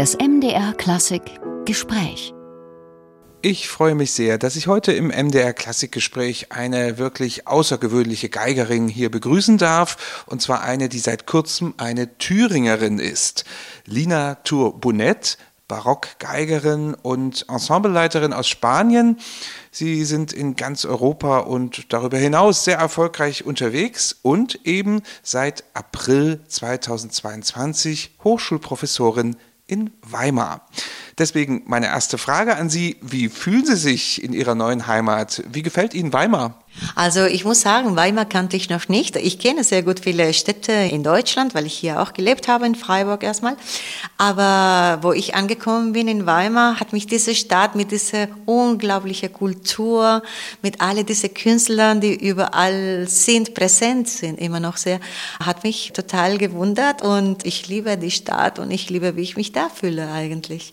Das MDR Klassik Gespräch. Ich freue mich sehr, dass ich heute im MDR Klassikgespräch eine wirklich außergewöhnliche Geigerin hier begrüßen darf. Und zwar eine, die seit kurzem eine Thüringerin ist. Lina Tour-Bonnet, Barockgeigerin und Ensembleleiterin aus Spanien. Sie sind in ganz Europa und darüber hinaus sehr erfolgreich unterwegs und eben seit April 2022 Hochschulprofessorin in Weimar. Deswegen meine erste Frage an Sie. Wie fühlen Sie sich in Ihrer neuen Heimat? Wie gefällt Ihnen Weimar? Also ich muss sagen, Weimar kannte ich noch nicht. Ich kenne sehr gut viele Städte in Deutschland, weil ich hier auch gelebt habe, in Freiburg erstmal. Aber wo ich angekommen bin in Weimar, hat mich diese Stadt mit dieser unglaublichen Kultur, mit all diesen Künstlern, die überall sind, präsent sind, immer noch sehr, hat mich total gewundert und ich liebe die Stadt und ich liebe, wie ich mich da fühle eigentlich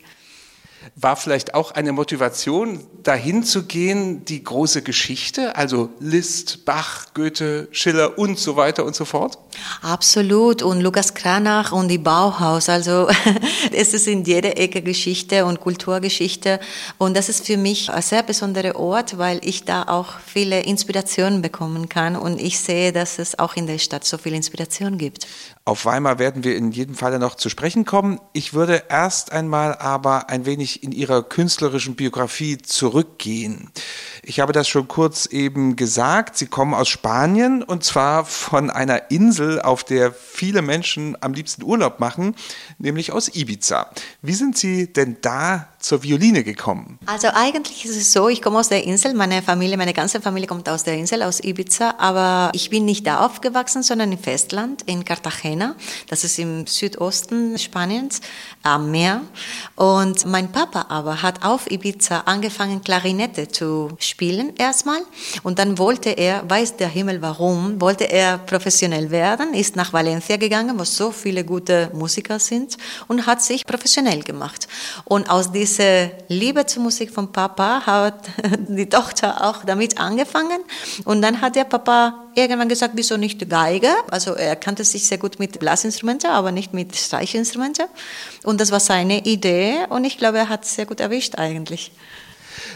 war vielleicht auch eine Motivation, dahin zu gehen, die große Geschichte, also Liszt, Bach, Goethe, Schiller und so weiter und so fort? Absolut. Und Lukas Kranach und die Bauhaus. Also es ist in jeder Ecke Geschichte und Kulturgeschichte. Und das ist für mich ein sehr besonderer Ort, weil ich da auch viele Inspirationen bekommen kann. Und ich sehe, dass es auch in der Stadt so viel Inspiration gibt. Auf Weimar werden wir in jedem Falle noch zu sprechen kommen. Ich würde erst einmal aber ein wenig in Ihrer künstlerischen Biografie zurückgehen. Ich habe das schon kurz eben gesagt. Sie kommen aus Spanien und zwar von einer Insel, auf der viele Menschen am liebsten Urlaub machen, nämlich aus Ibiza. Wie sind Sie denn da zur Violine gekommen? Also eigentlich ist es so, ich komme aus der Insel, meine Familie, meine ganze Familie kommt aus der Insel, aus Ibiza, aber ich bin nicht da aufgewachsen, sondern im Festland, in Cartagena. Das ist im Südosten Spaniens, am Meer. Und mein Papa aber hat auf Ibiza angefangen, Klarinette zu spielen erstmal. Und dann wollte er, weiß der Himmel warum, wollte er professionell werden, ist nach Valencia gegangen, wo so viele gute Musiker sind und hat sich professionell gemacht. Und aus diesem diese Liebe zur Musik von Papa hat die Tochter auch damit angefangen. Und dann hat der Papa irgendwann gesagt, wieso nicht Geige? Also er kannte sich sehr gut mit Blasinstrumenten, aber nicht mit Streichinstrumenten. Und das war seine Idee und ich glaube, er hat es sehr gut erwischt eigentlich.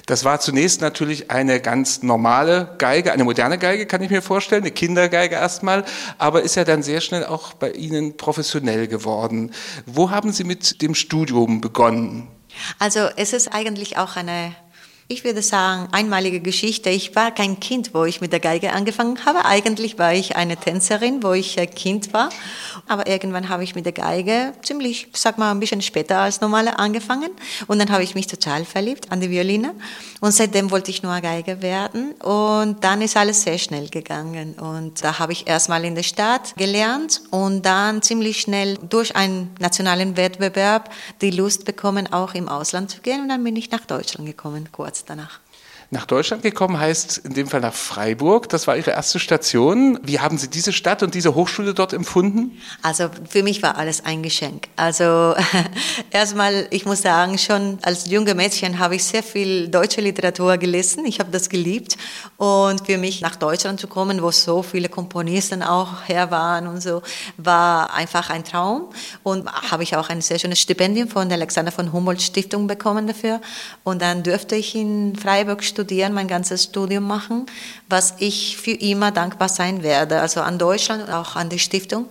Das war zunächst natürlich eine ganz normale Geige, eine moderne Geige, kann ich mir vorstellen, eine Kindergeige erstmal, aber ist ja dann sehr schnell auch bei Ihnen professionell geworden. Wo haben Sie mit dem Studium begonnen? Also es ist eigentlich auch eine ich würde sagen, einmalige Geschichte. Ich war kein Kind, wo ich mit der Geige angefangen habe. Eigentlich war ich eine Tänzerin, wo ich Kind war. Aber irgendwann habe ich mit der Geige ziemlich, sag mal, ein bisschen später als normale angefangen. Und dann habe ich mich total verliebt an die Violine. Und seitdem wollte ich nur Geige werden. Und dann ist alles sehr schnell gegangen. Und da habe ich erstmal in der Stadt gelernt und dann ziemlich schnell durch einen nationalen Wettbewerb die Lust bekommen, auch im Ausland zu gehen. Und dann bin ich nach Deutschland gekommen, kurz danach. Nach Deutschland gekommen heißt in dem Fall nach Freiburg. Das war Ihre erste Station. Wie haben Sie diese Stadt und diese Hochschule dort empfunden? Also für mich war alles ein Geschenk. Also erstmal, ich muss sagen, schon als junge Mädchen habe ich sehr viel deutsche Literatur gelesen. Ich habe das geliebt. Und für mich nach Deutschland zu kommen, wo so viele Komponisten auch her waren und so, war einfach ein Traum. Und habe ich auch ein sehr schönes Stipendium von der Alexander von Humboldt Stiftung bekommen dafür. Und dann dürfte ich in Freiburg studieren studieren, mein ganzes Studium machen, was ich für immer dankbar sein werde. Also an Deutschland und auch an die Stiftung.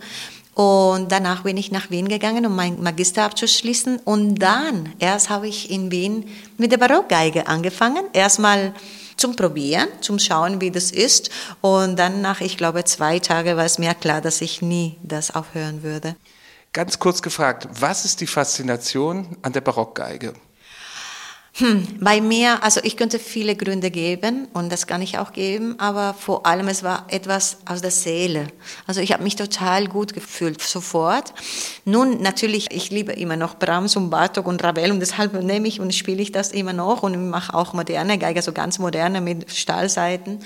Und danach bin ich nach Wien gegangen, um meinen Magister abzuschließen. Und dann, erst habe ich in Wien mit der Barockgeige angefangen. Erstmal zum Probieren, zum Schauen, wie das ist. Und dann nach, ich glaube, zwei Tagen war es mir klar, dass ich nie das aufhören würde. Ganz kurz gefragt, was ist die Faszination an der Barockgeige? Hm, bei mir, also ich könnte viele Gründe geben und das kann ich auch geben, aber vor allem es war etwas aus der Seele. Also ich habe mich total gut gefühlt sofort. Nun natürlich, ich liebe immer noch Brahms und Bartok und Ravel und deshalb nehme ich und spiele ich das immer noch und mache auch moderne Geige, so ganz moderne mit Stahlseiten.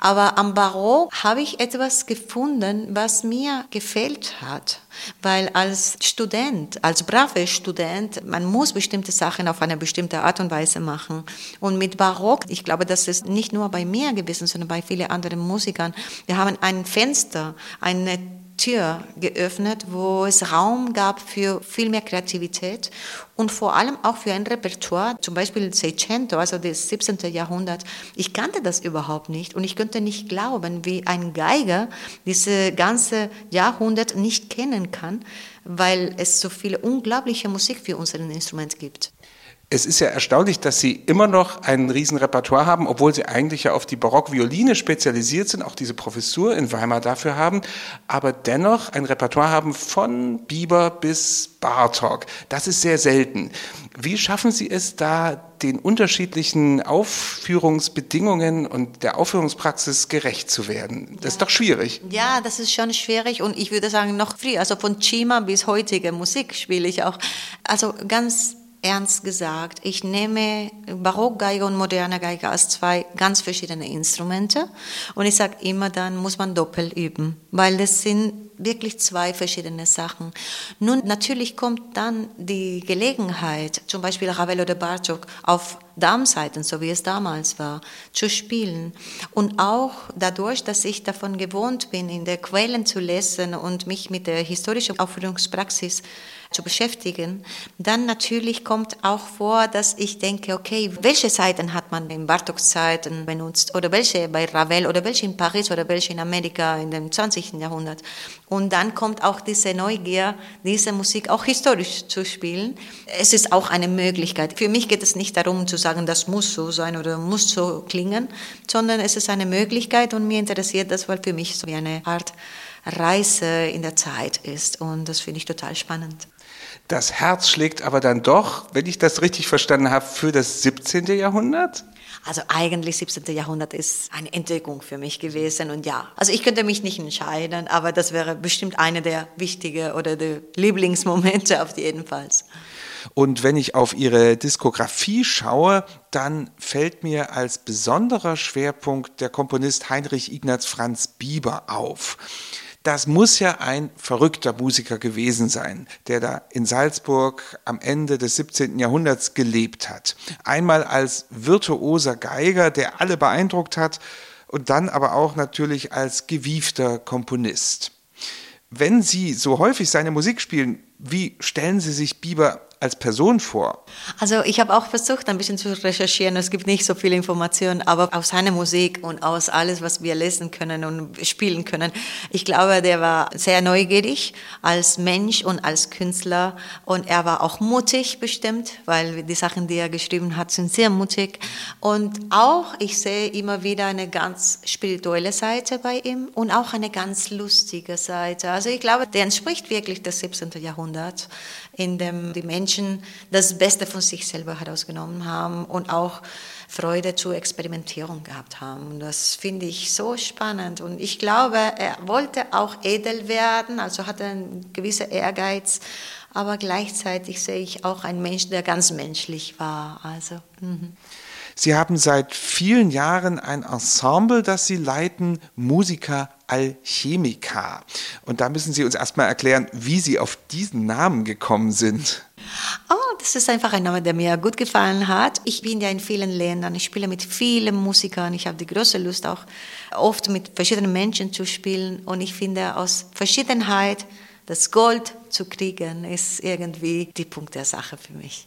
Aber am Barock habe ich etwas gefunden, was mir gefällt hat. Weil als Student, als braver Student, man muss bestimmte Sachen auf eine bestimmte Art und Weise machen. Und mit Barock, ich glaube, das ist nicht nur bei mir gewesen, sondern bei vielen anderen Musikern. Wir haben ein Fenster, eine Tür geöffnet, wo es Raum gab für viel mehr Kreativität und vor allem auch für ein Repertoire, zum Beispiel Seicento, also das 17. Jahrhundert. Ich kannte das überhaupt nicht und ich könnte nicht glauben, wie ein Geiger diese ganze Jahrhundert nicht kennen kann, weil es so viele unglaubliche Musik für unser Instrument gibt. Es ist ja erstaunlich, dass Sie immer noch ein Riesenrepertoire haben, obwohl Sie eigentlich ja auf die Barockvioline spezialisiert sind, auch diese Professur in Weimar dafür haben, aber dennoch ein Repertoire haben von Bieber bis Bartok. Das ist sehr selten. Wie schaffen Sie es da, den unterschiedlichen Aufführungsbedingungen und der Aufführungspraxis gerecht zu werden? Das ist doch schwierig. Ja, das ist schon schwierig und ich würde sagen noch früher, also von Chima bis heutige Musik spiele ich auch. Also ganz ernst gesagt, ich nehme Barockgeige und moderne Geige als zwei ganz verschiedene Instrumente. Und ich sage immer, dann muss man doppelt üben, weil das sind wirklich zwei verschiedene Sachen. Nun, natürlich kommt dann die Gelegenheit, zum Beispiel Ravel oder Bartok auf Darmseiten, so wie es damals war, zu spielen. Und auch dadurch, dass ich davon gewohnt bin, in der Quellen zu lesen und mich mit der historischen Aufführungspraxis zu beschäftigen, dann natürlich kommt auch vor, dass ich denke, okay, welche Seiten hat man in Bartoks Zeiten benutzt oder welche bei Ravel oder welche in Paris oder welche in Amerika in dem 20. Jahrhundert. Und dann kommt auch diese Neugier, diese Musik auch historisch zu spielen. Es ist auch eine Möglichkeit. Für mich geht es nicht darum zu sagen, das muss so sein oder muss so klingen, sondern es ist eine Möglichkeit und mir interessiert das, weil für mich so wie eine Art Reise in der Zeit ist. Und das finde ich total spannend. Das Herz schlägt aber dann doch, wenn ich das richtig verstanden habe, für das 17. Jahrhundert? Also eigentlich 17. Jahrhundert ist eine Entdeckung für mich gewesen und ja, also ich könnte mich nicht entscheiden, aber das wäre bestimmt eine der wichtigen oder der Lieblingsmomente auf jeden Fall. Und wenn ich auf ihre Diskografie schaue, dann fällt mir als besonderer Schwerpunkt der Komponist Heinrich Ignaz Franz Bieber auf. Das muss ja ein verrückter Musiker gewesen sein, der da in Salzburg am Ende des 17. Jahrhunderts gelebt hat. Einmal als virtuoser Geiger, der alle beeindruckt hat, und dann aber auch natürlich als gewiefter Komponist. Wenn Sie so häufig seine Musik spielen, wie stellen Sie sich Bieber als Person vor? Also ich habe auch versucht, ein bisschen zu recherchieren. Es gibt nicht so viele Informationen, aber aus seiner Musik und aus alles, was wir lesen können und spielen können. Ich glaube, der war sehr neugierig als Mensch und als Künstler und er war auch mutig bestimmt, weil die Sachen, die er geschrieben hat, sind sehr mutig. Und auch, ich sehe immer wieder eine ganz spirituelle Seite bei ihm und auch eine ganz lustige Seite. Also ich glaube, der entspricht wirklich des 17. Jahrhunderts, in dem die Menschen Menschen das Beste von sich selber herausgenommen haben und auch Freude zur Experimentierung gehabt haben. Und das finde ich so spannend. Und ich glaube, er wollte auch edel werden, also hatte einen gewissen Ehrgeiz, aber gleichzeitig sehe ich auch einen Menschen, der ganz menschlich war. Also, mhm. Sie haben seit vielen Jahren ein Ensemble, das Sie leiten, Musiker Alchemica. Und da müssen Sie uns erstmal erklären, wie Sie auf diesen Namen gekommen sind. Oh, das ist einfach ein Name, der mir gut gefallen hat. Ich bin ja in vielen Ländern, ich spiele mit vielen Musikern, ich habe die große Lust auch oft mit verschiedenen Menschen zu spielen. Und ich finde aus Verschiedenheit das Gold zu kriegen, ist irgendwie die Punkt der Sache für mich.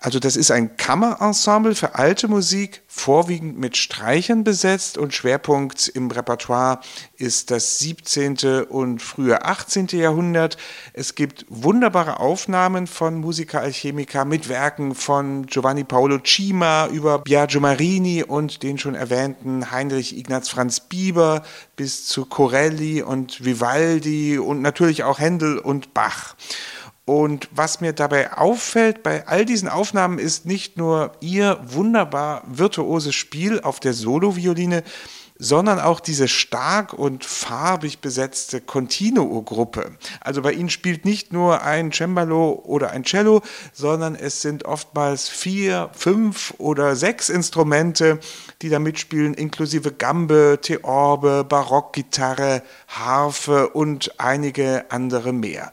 Also das ist ein Kammerensemble für alte Musik, vorwiegend mit Streichern besetzt und Schwerpunkt im Repertoire ist das 17. und frühe 18. Jahrhundert. Es gibt wunderbare Aufnahmen von Musica Alchemica mit Werken von Giovanni Paolo Cima über Biagio Marini und den schon erwähnten Heinrich Ignaz Franz Bieber bis zu Corelli und Vivaldi und natürlich auch Händel und Bach. Und was mir dabei auffällt bei all diesen Aufnahmen ist nicht nur ihr wunderbar virtuoses Spiel auf der Solovioline, sondern auch diese stark und farbig besetzte Continuo-Gruppe. Also bei ihnen spielt nicht nur ein Cembalo oder ein Cello, sondern es sind oftmals vier, fünf oder sechs Instrumente, die da mitspielen, inklusive Gambe, Theorbe, Barockgitarre, Harfe und einige andere mehr.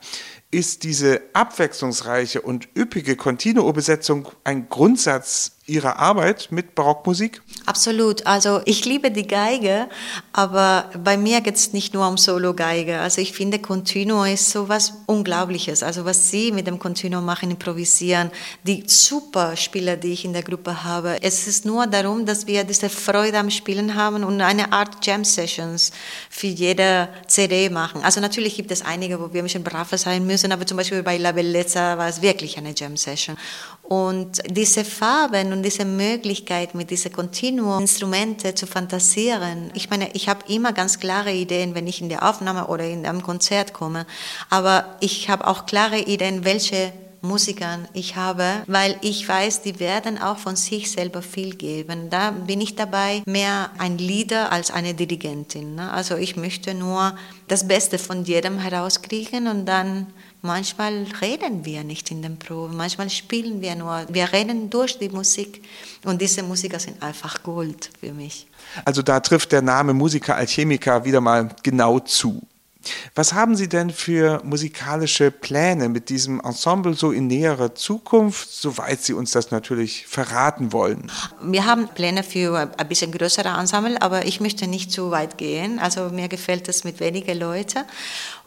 Ist diese abwechslungsreiche und üppige Continuo-Besetzung ein Grundsatz Ihrer Arbeit mit Barockmusik? Absolut. Also ich liebe die Geige, aber bei mir geht es nicht nur um Solo-Geige. Also ich finde, Continuo ist so was Unglaubliches. Also was Sie mit dem Continuo machen, improvisieren, die super Spieler, die ich in der Gruppe habe. Es ist nur darum, dass wir diese Freude am Spielen haben und eine Art Jam-Sessions für jede CD machen. Also natürlich gibt es einige, wo wir ein bisschen braver sein müssen, aber zum Beispiel bei La Bellezza war es wirklich eine Jam-Session. Und diese Farben und diese Möglichkeit, mit diesen Continuum-Instrumente zu fantasieren. Ich meine, ich habe immer ganz klare Ideen, wenn ich in der Aufnahme oder in einem Konzert komme. Aber ich habe auch klare Ideen, welche Musikern ich habe, weil ich weiß, die werden auch von sich selber viel geben. Da bin ich dabei mehr ein Leader als eine Dirigentin. Ne? Also ich möchte nur das Beste von jedem herauskriegen und dann Manchmal reden wir nicht in den Proben, manchmal spielen wir nur. Wir reden durch die Musik und diese Musiker sind einfach Gold für mich. Also da trifft der Name Musiker Alchemiker wieder mal genau zu. Was haben Sie denn für musikalische Pläne mit diesem Ensemble so in näherer Zukunft, soweit Sie uns das natürlich verraten wollen? Wir haben Pläne für ein bisschen größere Ensemble, aber ich möchte nicht zu weit gehen. Also mir gefällt es mit wenigen Leuten.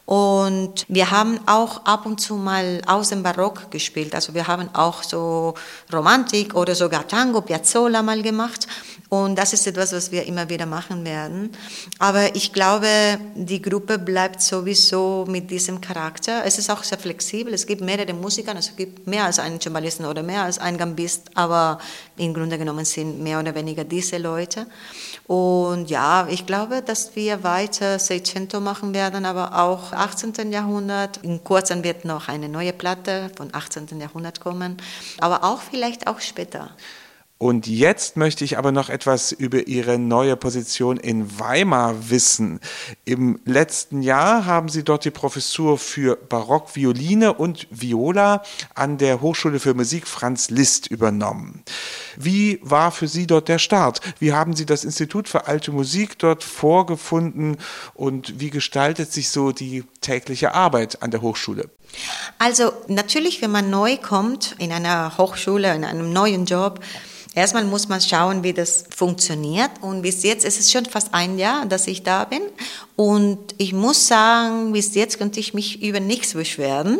Und wir haben auch ab und zu mal aus dem Barock gespielt. Also wir haben auch so Romantik oder sogar Tango, Piazzolla mal gemacht. Und das ist etwas, was wir immer wieder machen werden. Aber ich glaube, die Gruppe bleibt sowieso mit diesem Charakter. Es ist auch sehr flexibel. Es gibt mehrere Musiker, also es gibt mehr als einen Cembalisten oder mehr als einen Gambist, aber im Grunde genommen sind mehr oder weniger diese Leute. Und ja, ich glaube, dass wir weiter Seicento machen werden, aber auch 18. Jahrhundert. In kurzem wird noch eine neue Platte von 18. Jahrhundert kommen, aber auch vielleicht auch später. Und jetzt möchte ich aber noch etwas über Ihre neue Position in Weimar wissen. Im letzten Jahr haben Sie dort die Professur für Barockvioline und Viola an der Hochschule für Musik Franz Liszt übernommen. Wie war für Sie dort der Start? Wie haben Sie das Institut für alte Musik dort vorgefunden und wie gestaltet sich so die tägliche Arbeit an der Hochschule? Also natürlich, wenn man neu kommt in einer Hochschule, in einem neuen Job, Erstmal muss man schauen, wie das funktioniert. Und bis jetzt ist es schon fast ein Jahr, dass ich da bin. Und ich muss sagen, bis jetzt könnte ich mich über nichts beschweren.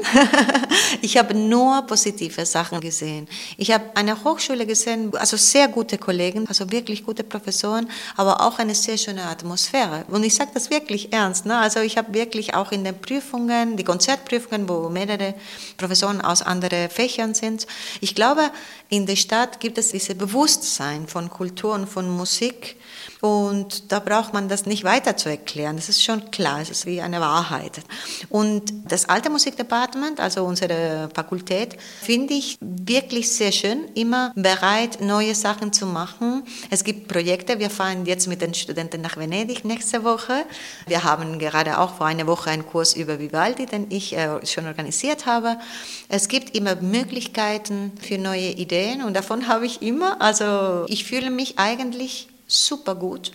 ich habe nur positive Sachen gesehen. Ich habe eine Hochschule gesehen, also sehr gute Kollegen, also wirklich gute Professoren, aber auch eine sehr schöne Atmosphäre. Und ich sage das wirklich ernst. Ne? Also ich habe wirklich auch in den Prüfungen, die Konzertprüfungen, wo mehrere Professoren aus anderen Fächern sind. Ich glaube, in der Stadt gibt es dieses Bewusstsein von Kultur und von Musik. Und da braucht man das nicht weiter zu erklären. Das ist schon klar, es ist wie eine Wahrheit. Und das alte Musikdepartement, also unsere Fakultät, finde ich wirklich sehr schön, immer bereit, neue Sachen zu machen. Es gibt Projekte, wir fahren jetzt mit den Studenten nach Venedig nächste Woche. Wir haben gerade auch vor einer Woche einen Kurs über Vivaldi, den ich äh, schon organisiert habe. Es gibt immer Möglichkeiten für neue Ideen und davon habe ich immer. Also ich fühle mich eigentlich super gut.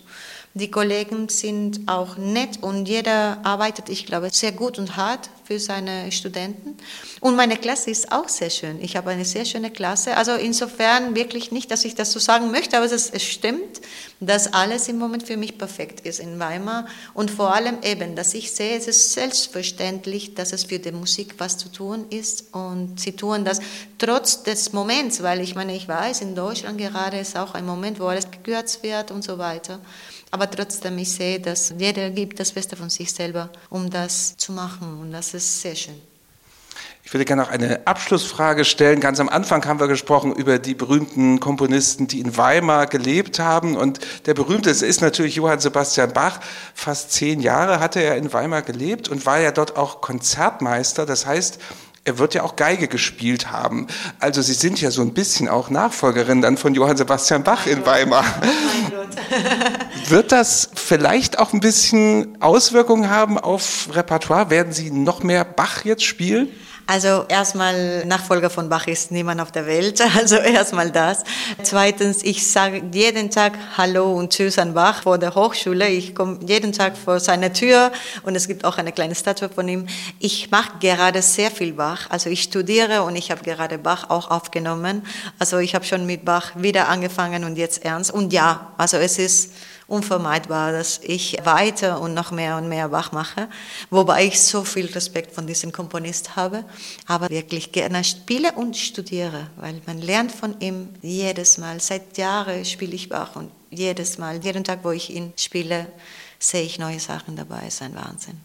Die Kollegen sind auch nett und jeder arbeitet, ich glaube, sehr gut und hart für seine Studenten. Und meine Klasse ist auch sehr schön. Ich habe eine sehr schöne Klasse. Also insofern wirklich nicht, dass ich das so sagen möchte, aber es, stimmt, dass alles im Moment für mich perfekt ist in Weimar. Und vor allem eben, dass ich sehe, es ist selbstverständlich, dass es für die Musik was zu tun ist. Und sie tun das trotz des Moments, weil ich meine, ich weiß, in Deutschland gerade ist auch ein Moment, wo alles gekürzt wird und so weiter. Trotzdem, ich sehe, dass jeder gibt das Beste von sich selber, um das zu machen. Und das ist sehr schön. Ich würde gerne noch eine Abschlussfrage stellen. Ganz am Anfang haben wir gesprochen über die berühmten Komponisten, die in Weimar gelebt haben. Und der berühmteste ist natürlich Johann Sebastian Bach. Fast zehn Jahre hatte er in Weimar gelebt und war ja dort auch Konzertmeister. Das heißt, er wird ja auch Geige gespielt haben. Also Sie sind ja so ein bisschen auch Nachfolgerin dann von Johann Sebastian Bach in Weimar. wird das vielleicht auch ein bisschen Auswirkungen haben auf Repertoire? Werden Sie noch mehr Bach jetzt spielen? Also erstmal Nachfolger von Bach ist niemand auf der Welt, also erstmal das. Zweitens, ich sage jeden Tag Hallo und Tschüss an Bach vor der Hochschule. Ich komme jeden Tag vor seine Tür und es gibt auch eine kleine Statue von ihm. Ich mache gerade sehr viel Bach, also ich studiere und ich habe gerade Bach auch aufgenommen. Also ich habe schon mit Bach wieder angefangen und jetzt ernst. Und ja, also es ist unvermeidbar, dass ich weiter und noch mehr und mehr Bach mache, wobei ich so viel Respekt von diesem Komponist habe, aber wirklich gerne spiele und studiere, weil man lernt von ihm jedes Mal. Seit Jahren spiele ich Bach und jedes Mal, jeden Tag, wo ich ihn spiele, sehe ich neue Sachen dabei. Es ist ein Wahnsinn.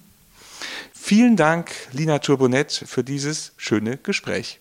Vielen Dank, Lina Turbonett, für dieses schöne Gespräch.